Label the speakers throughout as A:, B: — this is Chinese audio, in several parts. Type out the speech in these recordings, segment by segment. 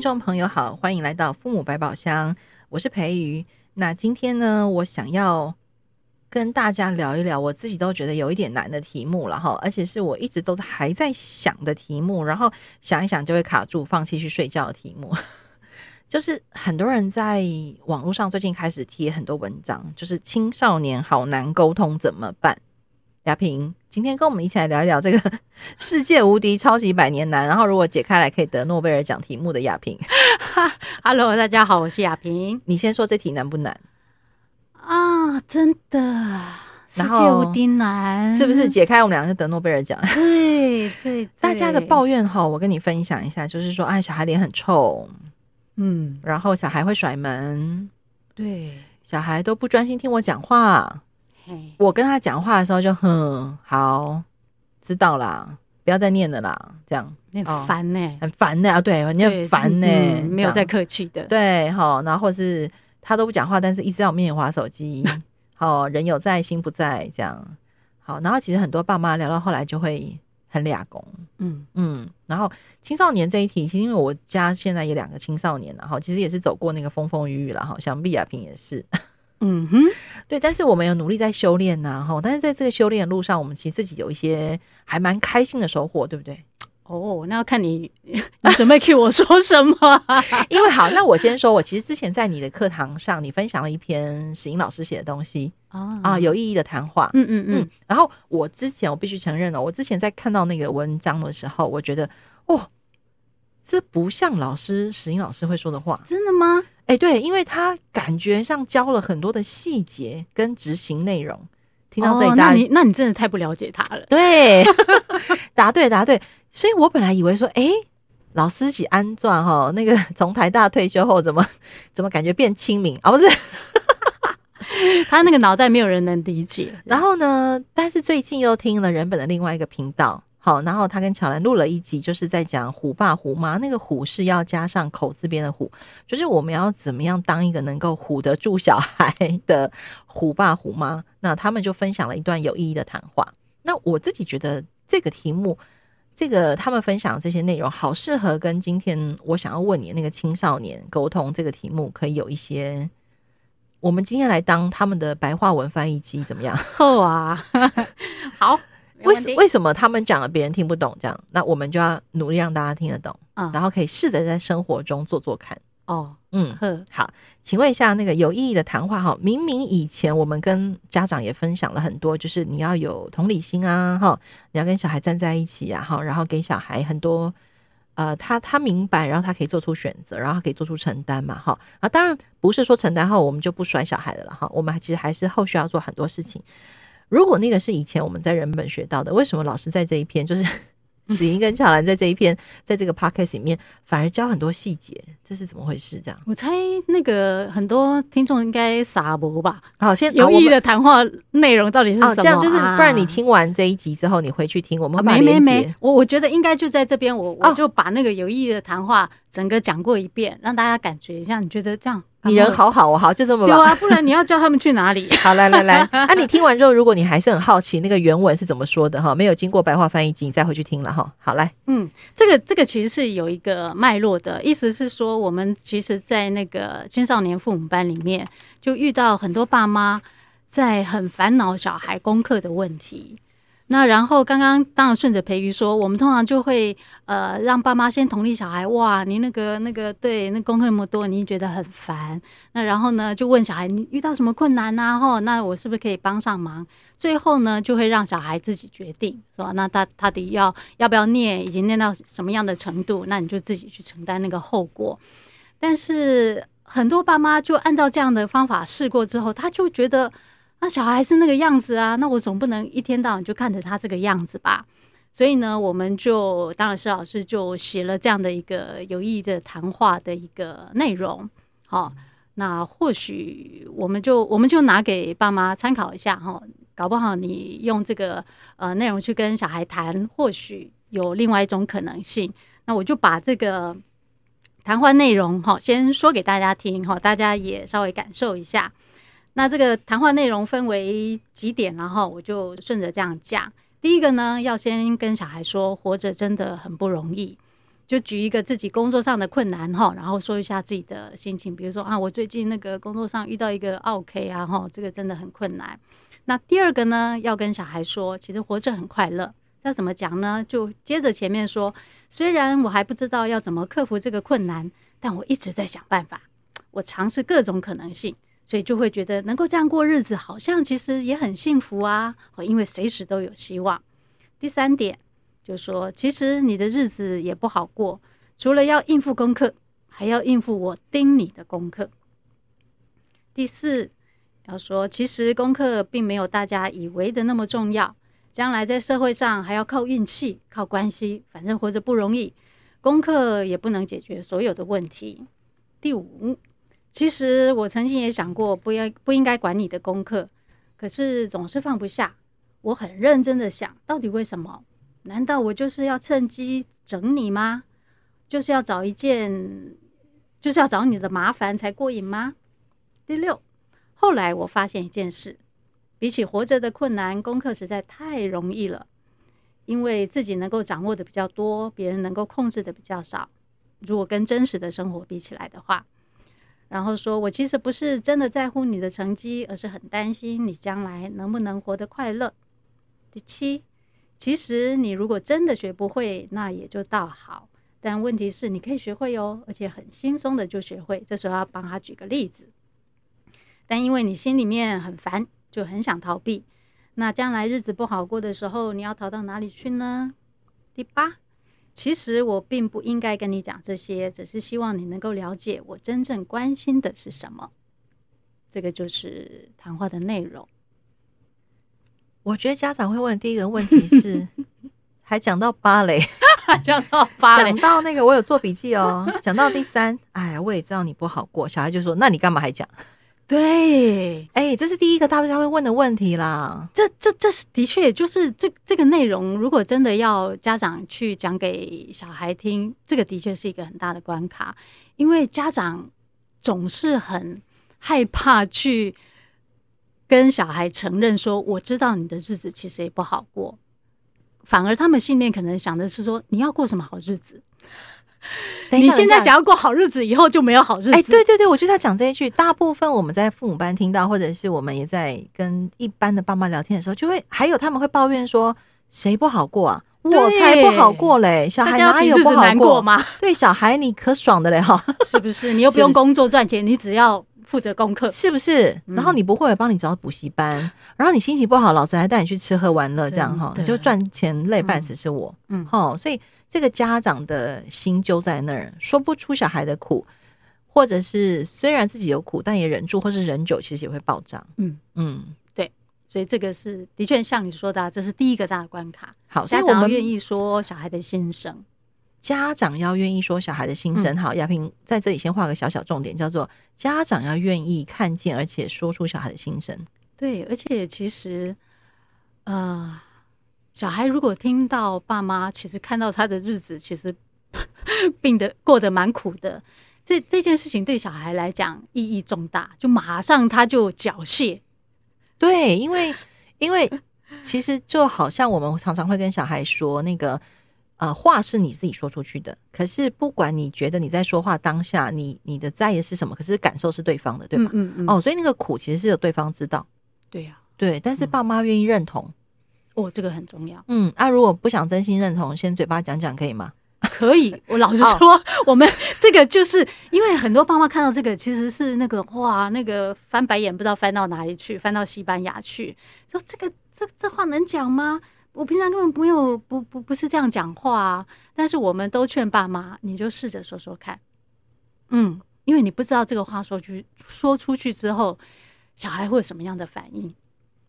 A: 听众朋友好，欢迎来到父母百宝箱，我是培瑜。那今天呢，我想要跟大家聊一聊我自己都觉得有一点难的题目了哈，而且是我一直都还在想的题目，然后想一想就会卡住，放弃去睡觉的题目。就是很多人在网络上最近开始贴很多文章，就是青少年好难沟通怎么办？亚萍，今天跟我们一起来聊一聊这个 世界无敌超级百年难，然后如果解开来可以得诺贝尔奖题目的亚萍。
B: 哈，Hello，大家好，我是亚萍。
A: 你先说这题难不难
B: 啊？真的，世界无敌难，
A: 是不是？解开我们两个就得诺贝尔奖？
B: 对对，对，
A: 大家的抱怨哈，我跟你分享一下，就是说，哎，小孩脸很臭，嗯，然后小孩会甩门，
B: 对，
A: 小孩都不专心听我讲话。我跟他讲话的时候就哼，好，知道啦，不要再念了啦，这样。
B: 很烦呢、欸哦，很
A: 烦呢啊，对，你很烦呢、欸嗯，
B: 没有再客气的，
A: 对，好，然后或是他都不讲话，但是一直在我面前滑手机，好，人有在心不在，这样，好，然后其实很多爸妈聊到后来就会很俩公，嗯。嗯，然后青少年这一题，其实因为我家现在有两个青少年，然后其实也是走过那个风风雨雨了，哈，想必亚萍也是。
B: 嗯哼，
A: 对，但是我们有努力在修炼呐，哈，但是在这个修炼的路上，我们其实自己有一些还蛮开心的收获，对不对？
B: 哦，那要看你 你准备 cue 我说什么？
A: 因为好，那我先说，我其实之前在你的课堂上，你分享了一篇史英老师写的东西啊，啊，有意义的谈话，
B: 嗯嗯嗯，
A: 然后我之前我必须承认哦，我之前在看到那个文章的时候，我觉得哦，这不像老师史英老师会说的话，
B: 真的吗？
A: 哎，对，因为他感觉上教了很多的细节跟执行内容。听到这里，
B: 那你那你真的太不了解他了。
A: 对，答对答对。所以我本来以为说，哎，老师喜安传哈，那个 从台大退休后，怎么怎么感觉变清明啊？不是，
B: 他那个脑袋没有人能理解。
A: 然后呢，但是最近又听了人本的另外一个频道。好，然后他跟乔兰录了一集，就是在讲虎爸虎妈。那个虎是要加上口字边的虎，就是我们要怎么样当一个能够唬得住小孩的虎爸虎妈。那他们就分享了一段有意义的谈话。那我自己觉得这个题目，这个他们分享的这些内容，好适合跟今天我想要问你那个青少年沟通这个题目，可以有一些。我们今天来当他们的白话文翻译机，怎么样？
B: 好啊，好。
A: 为什为什么他们讲了别人听不懂？这样，那我们就要努力让大家听得懂，嗯，然后可以试着在生活中做做看。
B: 哦，
A: 嗯，好，请问一下，那个有意义的谈话哈，明明以前我们跟家长也分享了很多，就是你要有同理心啊，哈，你要跟小孩站在一起啊，哈，然后给小孩很多，呃，他他明白，然后他可以做出选择，然后他可以做出承担嘛，哈，啊，当然不是说承担后我们就不甩小孩的了，哈，我们其实还是后续要做很多事情。如果那个是以前我们在人本学到的，为什么老师在这一篇 就是史英跟乔兰在这一篇，在这个 podcast 里面反而教很多细节？这是怎么回事？这样，
B: 我猜那个很多听众应该傻博吧？
A: 好，先
B: 有意义的谈话内容到底是什么？
A: 这样就是，不然你听完这一集之后，你回去听我们
B: 没没没，我我觉得应该就在这边，我我就把那个有意义的谈话整个讲过一遍，让大家感觉一下。你觉得这样？
A: 你人好好哦，好，就这么吧。
B: 对啊，不然你要叫他们去哪里？
A: 好，来来来，那、啊、你听完之后，如果你还是很好奇那个原文是怎么说的哈，没有经过白话翻译机，你再回去听了哈。好，来，
B: 嗯，这个这个其实是有一个脉络的，意思是说，我们其实，在那个青少年父母班里面，就遇到很多爸妈在很烦恼小孩功课的问题。那然后刚刚当然顺着培瑜说，我们通常就会呃让爸妈先同理小孩，哇，你那个那个对，那功课那么多，你觉得很烦。那然后呢，就问小孩你遇到什么困难呐？吼，那我是不是可以帮上忙？最后呢，就会让小孩自己决定，是吧？那他他得要要不要念，已经念到什么样的程度，那你就自己去承担那个后果。但是很多爸妈就按照这样的方法试过之后，他就觉得。那小孩是那个样子啊，那我总不能一天到晚就看着他这个样子吧？所以呢，我们就当然是老师就写了这样的一个有意义的谈话的一个内容。好，那或许我们就我们就拿给爸妈参考一下哈，搞不好你用这个呃内容去跟小孩谈，或许有另外一种可能性。那我就把这个谈话内容哈先说给大家听哈，大家也稍微感受一下。那这个谈话内容分为几点，然后我就顺着这样讲。第一个呢，要先跟小孩说，活着真的很不容易。就举一个自己工作上的困难哈，然后说一下自己的心情，比如说啊，我最近那个工作上遇到一个 OK 啊哈，这个真的很困难。那第二个呢，要跟小孩说，其实活着很快乐。要怎么讲呢？就接着前面说，虽然我还不知道要怎么克服这个困难，但我一直在想办法，我尝试各种可能性，所以就会觉得能够这样过日子，好像其实也很幸福啊。因为随时都有希望。第三点，就说其实你的日子也不好过，除了要应付功课，还要应付我盯你的功课。第四，要说其实功课并没有大家以为的那么重要。将来在社会上还要靠运气、靠关系，反正活着不容易，功课也不能解决所有的问题。第五，其实我曾经也想过，不要不应该管你的功课，可是总是放不下。我很认真的想，到底为什么？难道我就是要趁机整你吗？就是要找一件，就是要找你的麻烦才过瘾吗？第六，后来我发现一件事。比起活着的困难，功课实在太容易了，因为自己能够掌握的比较多，别人能够控制的比较少。如果跟真实的生活比起来的话，然后说我其实不是真的在乎你的成绩，而是很担心你将来能不能活得快乐。第七，其实你如果真的学不会，那也就倒好，但问题是你可以学会哦，而且很轻松的就学会。这时候要帮他举个例子，但因为你心里面很烦。就很想逃避，那将来日子不好过的时候，你要逃到哪里去呢？第八，其实我并不应该跟你讲这些，只是希望你能够了解我真正关心的是什么。这个就是谈话的内容。
A: 我觉得家长会问第一个问题是，还讲到芭蕾，
B: 讲到芭蕾，
A: 讲到那个我有做笔记哦，讲到第三，哎呀，我也知道你不好过，小孩就说，那你干嘛还讲？
B: 对，
A: 哎、欸，这是第一个大家会问的问题啦。
B: 这、这、这是的确，就是这这个内容，如果真的要家长去讲给小孩听，这个的确是一个很大的关卡，因为家长总是很害怕去跟小孩承认说，我知道你的日子其实也不好过，反而他们心里面可能想的是说，你要过什么好日子？
A: 等一下，
B: 你现在想要过好日子，以后就没有好日子。哎、
A: 欸，对对对，我就是要讲这一句。大部分我们在父母班听到，或者是我们也在跟一般的爸妈聊天的时候，就会还有他们会抱怨说，谁不好过啊？我才不好过嘞！小孩哪有不好过，过吗？对，小孩你可爽的嘞哈，是不是？你又不用工作赚钱，你只要。负责功课是不是？然后你不会，帮你找补习班。然后你心情不好，老师还带你去吃喝玩乐，这样哈，你就赚钱累半死是我。嗯，好，所以这个家长的心揪在那儿，说不出小孩的苦，或者是虽然自己有苦，但也忍住，或是忍久，其实也会爆炸。嗯嗯，对，所以这个是的确像你说的，这是第一个大的关卡。好，家长愿意说小孩的心声。家长要愿意说小孩的心声，好，亚萍在这里先画个小小重点，叫做家长要愿意看见，而且说出小孩的心声。对，而且其实，呃，小孩如果听到爸妈其实看到他的日子，其实 病得过得蛮苦的，这这件事情对小孩来讲意义重大，就马上他就缴械。对，因为因为其实就好像我们常常会跟小孩说那个。呃，话是你自己说出去的，可是不管你觉得你在说话当下，你你的在意是什么，可是感受是对方的，对吧？嗯嗯，嗯。哦，所以那个苦其实是有对方知道。对呀、啊，对，但是爸妈愿意认同、嗯，哦，这个很重要。嗯，那、啊、如果不想真心认同，先嘴巴讲讲可以吗？可以。我老实说，哦、我们这个就是因为很多爸妈看到这个，其实是那个哇，那个翻白眼，不知道翻到哪里去，翻到西班牙去，说这个这这话能讲吗？我平常根本不用不不不是这样讲话啊，但是我们都劝爸妈，你就试着说说看，嗯，因为你不知道这个话说去说出去之后，小孩会有什么样的反应。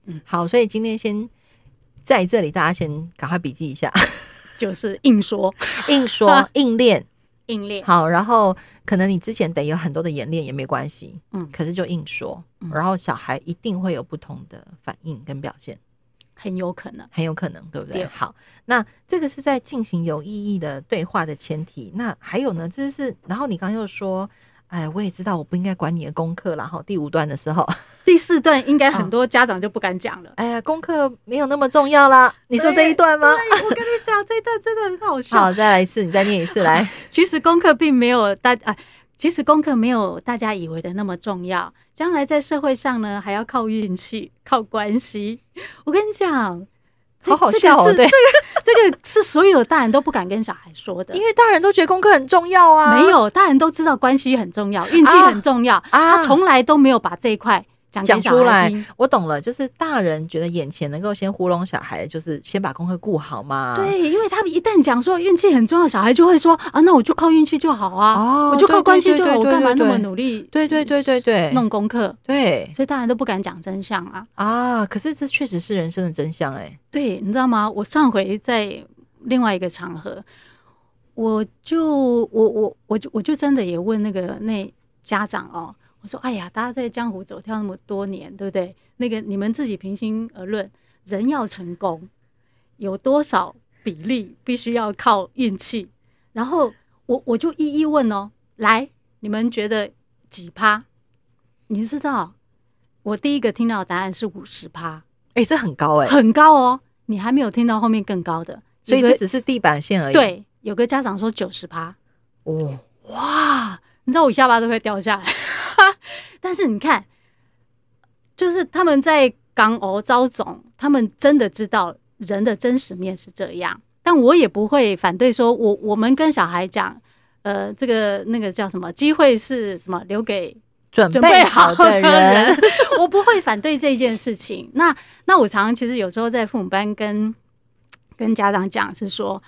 A: 嗯，好，所以今天先在这里，大家先赶快笔记一下，就是硬说硬说 硬练硬练。好，然后可能你之前得有很多的演练也没关系，嗯，可是就硬说，然后小孩一定会有不同的反应跟表现。很有可能，很有可能，对不对？对。好，那这个是在进行有意义的对话的前提。那还有呢，就是，然后你刚刚又说，哎，我也知道我不应该管你的功课，然后第五段的时候，
B: 第四段应该很多家长就不敢讲了。哦、
A: 哎呀，功课没有那么重要啦。你说这一段吗？
B: 我跟你讲，这一段真的很好笑。
A: 好，再来一次，你再念一次来。
B: 其实功课并没有大啊，其实功课没有大家以为的那么重要。将来在社会上呢，还要靠运气、靠关系。我跟你讲。
A: 好好笑哦！对，
B: 这个这个是所有大人都不敢跟小孩说的，
A: 因为大人都觉得功课很重要啊。
B: 没有，大人都知道关系很重要，运气很重要啊，他从来都没有把这一块。讲
A: 出来，我懂了，就是大人觉得眼前能够先糊弄小孩，就是先把功课顾好嘛。
B: 对，因为他们一旦讲说运气很重要，小孩就会说啊，那我就靠运气就好啊，哦、我就靠关系就好，我干嘛那么努力？
A: 对对对对对，
B: 弄功课，
A: 对，
B: 所以大人都不敢讲真相啊。
A: 啊，可是这确实是人生的真相哎、欸。
B: 对，你知道吗？我上回在另外一个场合，我就我我我就我就真的也问那个那家长哦。我说：“哎呀，大家在江湖走跳那么多年，对不对？那个你们自己平心而论，人要成功，有多少比例必须要靠运气？然后我我就一一问哦，来，你们觉得几趴？你知道，我第一个听到的答案是五十趴，
A: 哎，这很高哎，
B: 很高哦。你还没有听到后面更高的，
A: 所以这只是地板线而已。
B: 对，有个家长说九十趴，
A: 哦，
B: 哇，你知道我下巴都会掉下来。” 但是你看，就是他们在港澳招总，他们真的知道人的真实面是这样。但我也不会反对说，我我们跟小孩讲，呃，这个那个叫什么机会是什么留给
A: 准备好的人，
B: 我不会反对这件事情。那那我常常其实有时候在父母班跟跟家长讲是说，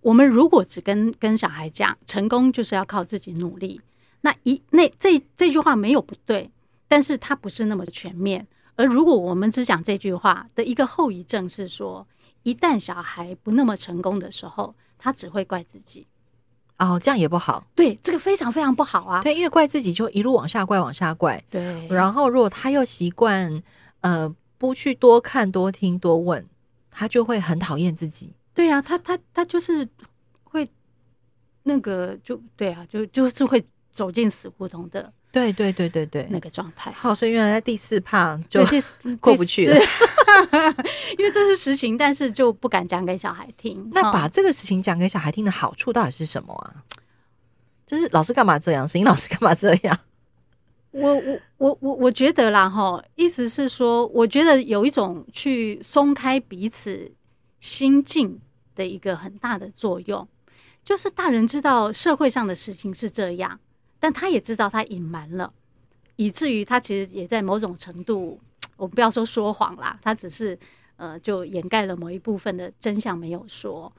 B: 我们如果只跟跟小孩讲，成功就是要靠自己努力。那一那这这句话没有不对，但是它不是那么全面。而如果我们只讲这句话的一个后遗症是说，一旦小孩不那么成功的时候，他只会怪自己。
A: 哦，这样也不好。
B: 对，这个非常非常不好啊。
A: 对，因为怪自己就一路往下怪，往下怪。
B: 对。
A: 然后，如果他又习惯呃不去多看、多听、多问，他就会很讨厌自己。
B: 对啊，他他他就是会那个就对啊，就就是会。走进死胡同的，
A: 对对对对对，
B: 那个状态。
A: 好，所以原来在第四趴就 过不去了，
B: 因为这是实情，但是就不敢讲给小孩听。
A: 那把这个事情讲给小孩听的好处到底是什么啊？就是老师干嘛这样？是英老师干嘛这样？
B: 我我我我我觉得啦，哈，意思是说，我觉得有一种去松开彼此心境的一个很大的作用，就是大人知道社会上的事情是这样。但他也知道他隐瞒了，以至于他其实也在某种程度，我们不要说说谎啦，他只是呃，就掩盖了某一部分的真相没有说。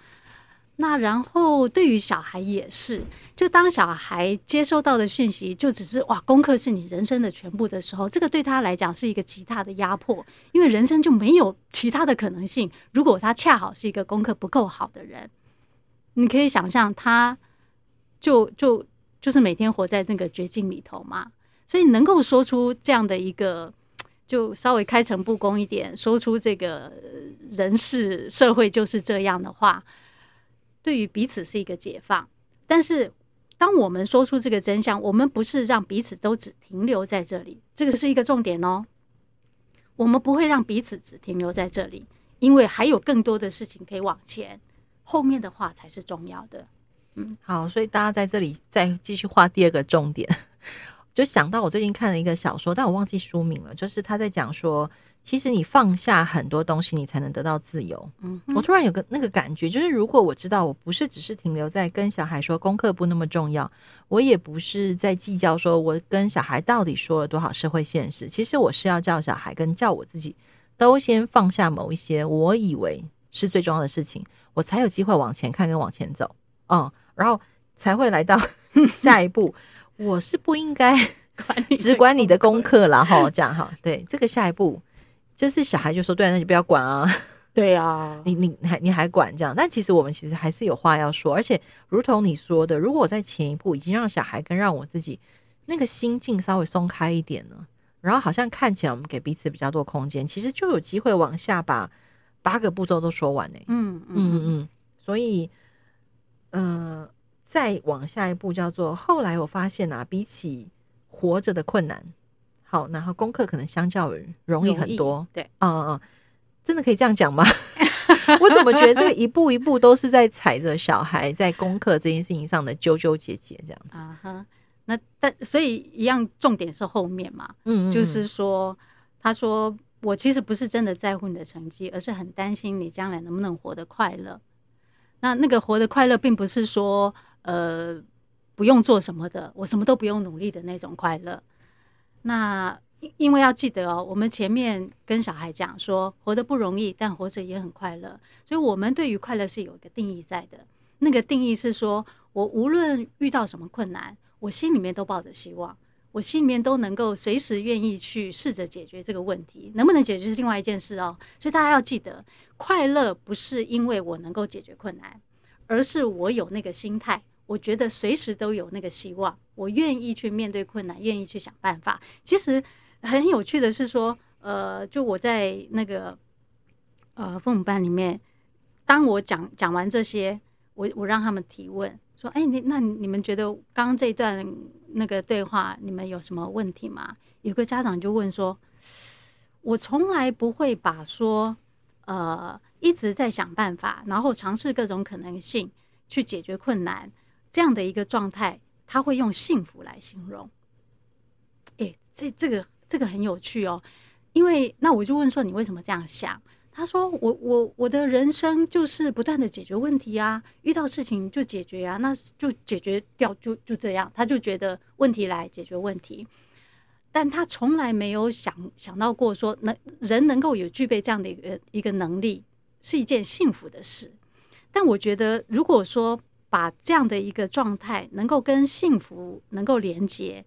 B: 那然后对于小孩也是，就当小孩接收到的讯息就只是哇，功课是你人生的全部的时候，这个对他来讲是一个极大的压迫，因为人生就没有其他的可能性。如果他恰好是一个功课不够好的人，你可以想象，他就就。就是每天活在那个绝境里头嘛，所以能够说出这样的一个，就稍微开诚布公一点，说出这个人事社会就是这样的话，对于彼此是一个解放。但是，当我们说出这个真相，我们不是让彼此都只停留在这里，这个是一个重点哦。我们不会让彼此只停留在这里，因为还有更多的事情可以往前，后面的话才是重要的。
A: 嗯，好，所以大家在这里再继续画第二个重点，就想到我最近看了一个小说，但我忘记书名了。就是他在讲说，其实你放下很多东西，你才能得到自由。嗯，我突然有个那个感觉，就是如果我知道我不是只是停留在跟小孩说功课不那么重要，我也不是在计较说我跟小孩到底说了多少社会现实，其实我是要叫小孩跟叫我自己都先放下某一些我以为是最重要的事情，我才有机会往前看跟往前走。嗯。然后才会来到 下一步，我是不应该 只管你的功课了哈，这样哈，对，这个下一步就是小孩就说，对啊，那你不要管啊，
B: 对啊，
A: 你你还你还管这样，但其实我们其实还是有话要说，而且如同你说的，如果我在前一步已经让小孩跟让我自己那个心境稍微松开一点呢，然后好像看起来我们给彼此比较多空间，其实就有机会往下把八个步骤都说完呢。嗯嗯嗯嗯，所以。呃，再往下一步叫做后来我发现啊，比起活着的困难，好，然后功课可能相较于容易很多。
B: 对，
A: 嗯嗯嗯，真的可以这样讲吗？我怎么觉得这个一步一步都是在踩着小孩在功课这件事情上的纠纠结结这样子
B: 啊哈？那但所以一样，重点是后面嘛，嗯，嗯，嗯，就是说，他说我其实不是真的在乎你的成绩，而是很担心你将来能不能活得快乐。那那个活得快乐，并不是说呃不用做什么的，我什么都不用努力的那种快乐。那因为要记得哦，我们前面跟小孩讲说，活得不容易，但活着也很快乐。所以，我们对于快乐是有一个定义在的。那个定义是说，我无论遇到什么困难，我心里面都抱着希望，我心里面都能够随时愿意去试着解决这个问题。能不能解决是另外一件事哦。所以，大家要记得，快乐不是因为我能够解决困难，而是我有那个心态。我觉得随时都有那个希望，我愿意去面对困难，愿意去想办法。其实。很有趣的是说，呃，就我在那个呃父母班里面，当我讲讲完这些，我我让他们提问，说，哎，你那你们觉得刚刚这一段那个对话，你们有什么问题吗？有个家长就问说，我从来不会把说，呃，一直在想办法，然后尝试各种可能性去解决困难这样的一个状态，他会用幸福来形容。哎，这这个。这个很有趣哦，因为那我就问说，你为什么这样想？他说我我我的人生就是不断的解决问题啊，遇到事情就解决啊，那就解决掉就就这样，他就觉得问题来解决问题，但他从来没有想想到过说，能人能够有具备这样的一个一个能力是一件幸福的事。但我觉得，如果说把这样的一个状态能够跟幸福能够连接，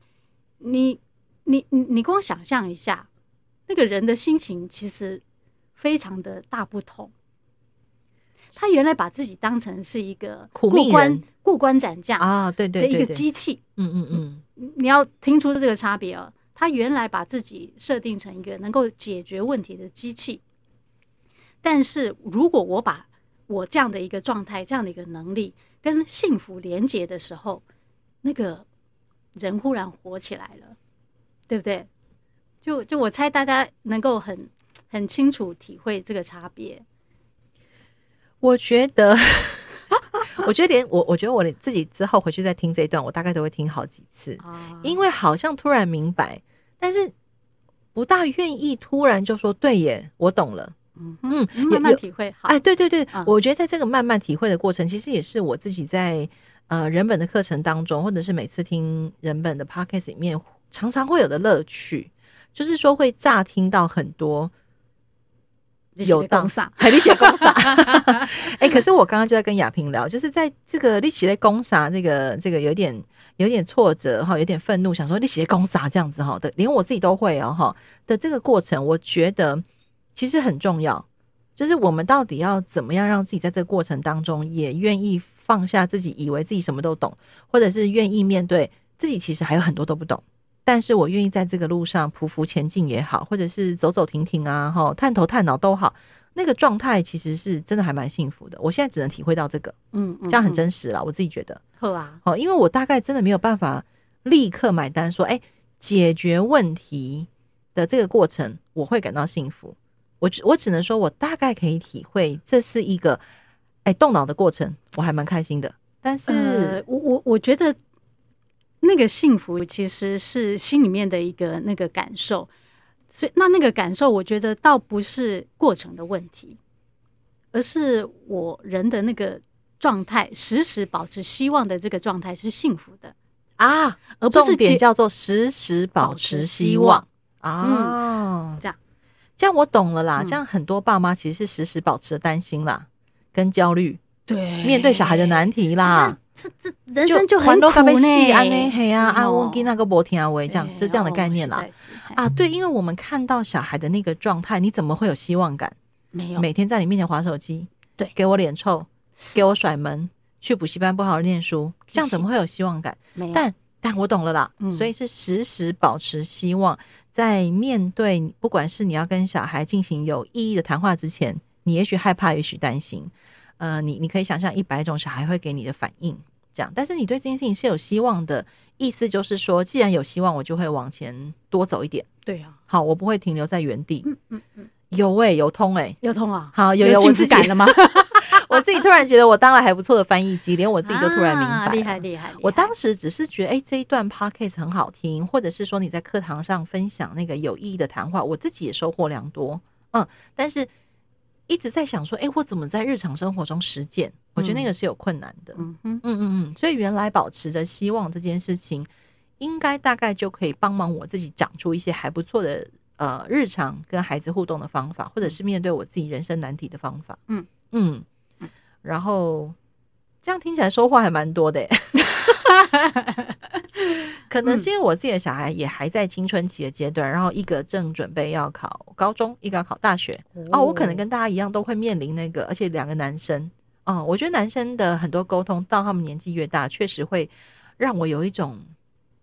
B: 你。你你你光想象一下，那个人的心情其实非常的大不同。他原来把自己当成是一个过关过关斩将啊，对对的一个机器。嗯嗯嗯，你要听出这个差别哦。他原来把自己设定成一个能够解决问题的机器，但是如果我把我这样的一个状态、这样的一个能力跟幸福连接的时候，那个人忽然活起来了。对不对？就就我猜，大家能够很很清楚体会这个差别。
A: 我觉得，我觉得连我，我觉得我自己之后回去再听这一段，我大概都会听好几次，啊、因为好像突然明白，但是不大愿意突然就说对耶，我懂了。
B: 嗯嗯，慢慢体会。好，
A: 哎，对对对，嗯、我觉得在这个慢慢体会的过程，其实也是我自己在呃人本的课程当中，或者是每次听人本的 podcast 里面。常常会有的乐趣，就是说会乍听到很多有当上，还力写公啥？哎，可是我刚刚就在跟亚萍聊，就是在这个立起的公啥，这个这个有点有点挫折哈，有点愤怒，想说力气的公啥这样子哈的，连我自己都会哦哈的这个过程，我觉得其实很重要，就是我们到底要怎么样让自己在这个过程当中也愿意放下自己以为自己什么都懂，或者是愿意面对自己其实还有很多都不懂。但是我愿意在这个路上匍匐前进也好，或者是走走停停啊，哈，探头探脑都好，那个状态其实是真的还蛮幸福的。我现在只能体会到这个，嗯，这样很真实了，我自己觉得。
B: 好啊，
A: 哦，因为我大概真的没有办法立刻买单，说，哎，解决问题的这个过程我会感到幸福。我只我只能说，我大概可以体会这是一个，哎，动脑的过程，我还蛮开心的。但是，
B: 呃、我我我觉得。那个幸福其实是心里面的一个那个感受，所以那那个感受，我觉得倒不是过程的问题，而是我人的那个状态，时时保持希望的这个状态是幸福的
A: 啊，而不是点叫做时时保持希望啊。嗯，这样，这样我懂了啦。这样很多爸妈其实是时时保持担心啦，跟焦虑，对，面对小孩的难题啦。
B: 这这人生就很苦呢，
A: 嘿呀，啊，我给那个博听啊，喂，这样就这样的概念啦。啊，对，因为我们看到小孩的那个状态，你怎么会有希望感？没有，每天在你面前划手机，对，给我脸臭，给我甩门，去补习班不好好念书，这样怎么会有希望感？但但我懂了啦，所以是时时保持希望，在面对不管是你要跟小孩进行有意义的谈话之前，你也许害怕，也许担心。呃，你你可以想象一百种小孩会给你的反应，这样。但是你对这件事情是有希望的，意思就是说，既然有希望，我就会往前多走一点。
B: 对啊，
A: 好，我不会停留在原地。
B: 嗯嗯嗯，
A: 有诶、欸，有通诶、欸，
B: 有通啊。
A: 好，有有
B: 幸福感了吗？
A: 我自己突然觉得我当了还不错的翻译机，连我自己都突然明白，
B: 啊、厉害厉害！
A: 我当时只是觉得，哎、欸，这一段 podcast 很好听，或者是说你在课堂上分享那个有意义的谈话，我自己也收获良多。嗯，但是一直在想说，哎、欸，我怎么在日常生活中实践？我觉得那个是有困难的。嗯嗯嗯嗯，所以原来保持着希望这件事情，应该大概就可以帮忙我自己长出一些还不错的呃日常跟孩子互动的方法，或者是面对我自己人生难题的方法。嗯嗯。然后这样听起来收获还蛮多的，可能是因为我自己的小孩也还在青春期的阶段，然后一个正准备要考高中，一个要考大学。哦，我可能跟大家一样都会面临那个，而且两个男生。哦，我觉得男生的很多沟通到他们年纪越大，确实会让我有一种。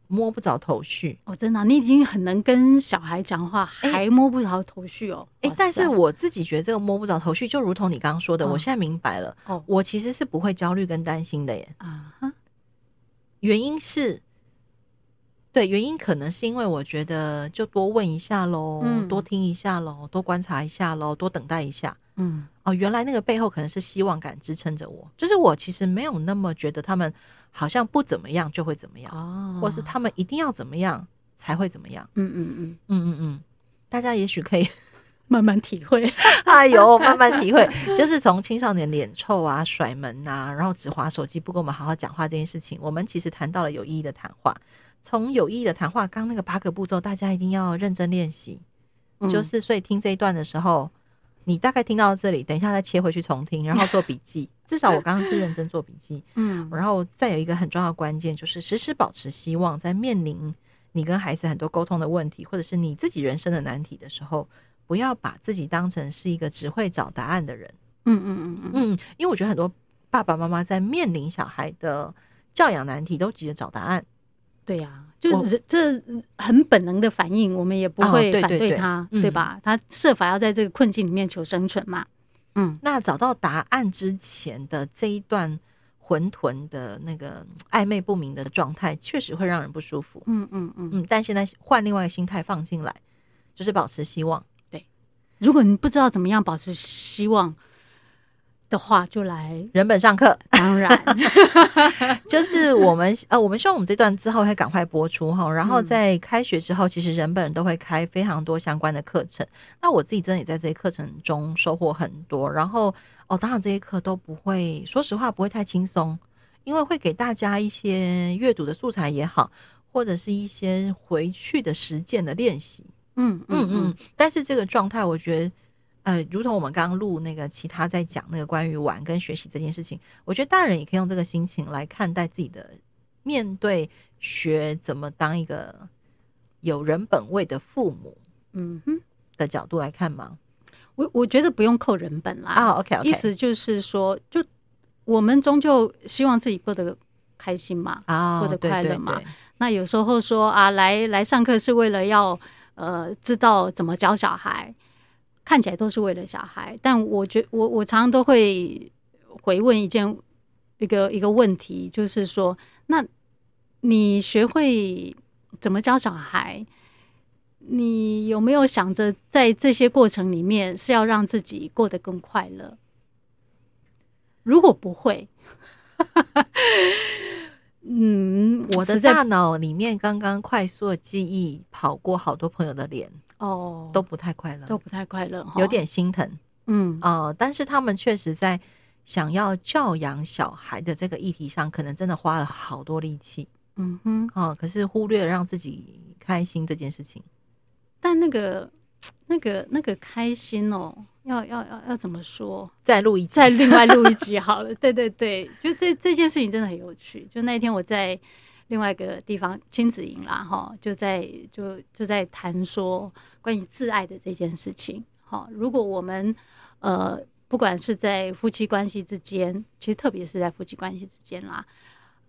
A: 摸不着头绪
B: 哦，真的、啊，你已经很能跟小孩讲话，还摸不着头绪哦。
A: 哎、欸，但是我自己觉得这个摸不着头绪，就如同你刚刚说的，哦、我现在明白了。哦，我其实是不会焦虑跟担心的耶。啊哈，原因是，对，原因可能是因为我觉得就多问一下喽，嗯、多听一下喽，多观察一下喽，多等待一下。嗯，哦，原来那个背后可能是希望感支撑着我，就是我其实没有那么觉得他们。好像不怎么样就会怎么样，哦，或是他们一定要怎么样才会怎么样。嗯嗯嗯嗯嗯嗯，大家也许可以
B: 慢慢体会。
A: 哎呦，慢慢体会，就是从青少年脸臭啊、甩门啊，然后只划手机，不跟我们好好讲话这件事情，我们其实谈到了有意义的谈话。从有意义的谈话，刚那个八个步骤，大家一定要认真练习。嗯、就是所以听这一段的时候。你大概听到这里，等一下再切回去重听，然后做笔记。至少我刚刚是认真做笔记，嗯，然后再有一个很重要的关键，就是时时保持希望，在面临你跟孩子很多沟通的问题，或者是你自己人生的难题的时候，不要把自己当成是一个只会找答案的人。嗯嗯嗯嗯嗯，因为我觉得很多爸爸妈妈在面临小孩的教养难题，都急着找答案。
B: 对呀、啊，就是这很本能的反应，我们也不会反对他，哦、对，对，对，对吧？他设法要在这个困境里面求生存嘛。嗯，
A: 那找到答案之前的这一段混沌的那个暧昧不明的状态，确实会让人不舒服。嗯嗯嗯嗯，但现在换另外一个心态放进来，就是保持希望。
B: 对，如果你不知道怎么样保持希望。的话就来
A: 人本上课，
B: 当然
A: 就是我们呃，我们希望我们这段之后会赶快播出哈，然后在开学之后，其实人本都会开非常多相关的课程。那我自己真的也在这些课程中收获很多。然后哦，当然这些课都不会，说实话不会太轻松，因为会给大家一些阅读的素材也好，或者是一些回去的实践的练习。嗯嗯嗯，但是这个状态，我觉得。呃，如同我们刚刚录那个其他在讲那个关于玩跟学习这件事情，我觉得大人也可以用这个心情来看待自己的面对学怎么当一个有人本位的父母，嗯哼的角度来看吗？
B: 我我觉得不用扣人本啦。
A: 啊，OK
B: 意思就是说，就我们终究希望自己过得开心嘛，啊，过得快乐嘛。那有时候说啊，来来上课是为了要呃知道怎么教小孩。看起来都是为了小孩，但我觉我我常常都会回问一件一个一个问题，就是说，那你学会怎么教小孩？你有没有想着在这些过程里面是要让自己过得更快乐？如果不会，
A: 嗯，我的大脑里面刚刚快速的记忆跑过好多朋友的脸。哦，都不太快乐，
B: 都不太快乐，
A: 有点心疼。嗯，哦、呃，但是他们确实在想要教养小孩的这个议题上，可能真的花了好多力气。嗯哼，哦、呃，可是忽略了让自己开心这件事情。
B: 但那个、那个、那个开心哦，要要要要怎么说？
A: 再录一集，
B: 再另外录一集好了。对对对，就这这件事情真的很有趣。就那一天我在。另外一个地方亲子营啦，哈，就在就就在谈说关于自爱的这件事情。好，如果我们呃，不管是在夫妻关系之间，其实特别是在夫妻关系之间啦，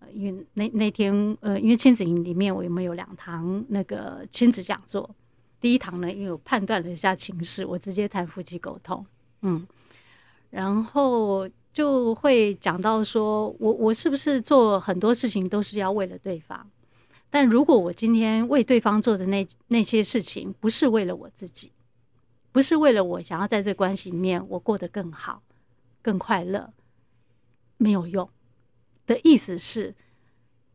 B: 呃，因为那那天呃，因为亲子营里面我们有两堂那个亲子讲座，第一堂呢，因为我判断了一下情势，我直接谈夫妻沟通，嗯，然后就会讲到说，我我是不是做很多事情都是要为了对方？但如果我今天为对方做的那那些事情，不是为了我自己，不是为了我想要在这关系里面我过得更好、更快乐，没有用。的意思是，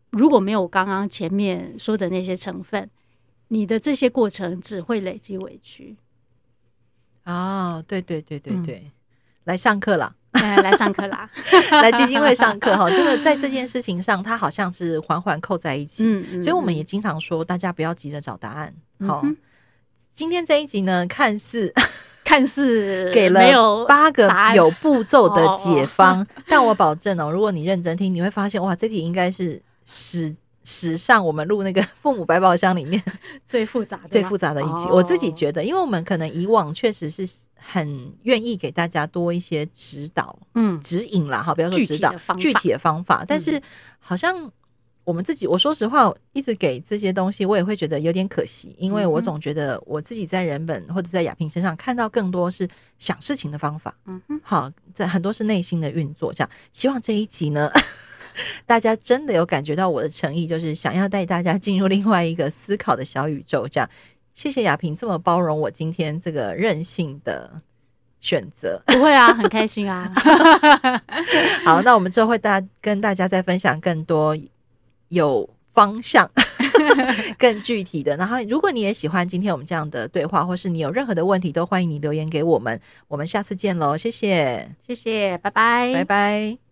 B: 如果没有刚刚前面说的那些成分，你的这些过程只会累积委屈。
A: 哦，对对对对对，嗯、来上课了。
B: 来来上课啦，
A: 来基金会上课哈，真的在这件事情上，它好像是环环扣在一起。嗯嗯，所以我们也经常说，大家不要急着找答案。好，今天这一集呢，看似
B: 看似
A: 给了八个有步骤的解方，但我保证哦，如果你认真听，你会发现哇，这题应该是史史上我们录那个 父母百宝箱里面
B: 最复杂、
A: 最复杂的一期。我自己觉得，因为我们可能以往确实是。很愿意给大家多一些指导，嗯，指引啦，哈，不要说指导，具体的方法。但是好像我们自己，我说实话，一直给这些东西，我也会觉得有点可惜，因为我总觉得我自己在人本或者在亚萍身上看到更多是想事情的方法，嗯哼，好，在很多是内心的运作。这样，希望这一集呢，大家真的有感觉到我的诚意，就是想要带大家进入另外一个思考的小宇宙，这样。谢谢亚萍这么包容我今天这个任性的选择，
B: 不会啊，很开心啊。
A: 好，那我们之后会大跟大家再分享更多有方向 更具体的。然后，如果你也喜欢今天我们这样的对话，或是你有任何的问题，都欢迎你留言给我们。我们下次见喽，谢谢，
B: 谢谢，拜拜，
A: 拜拜。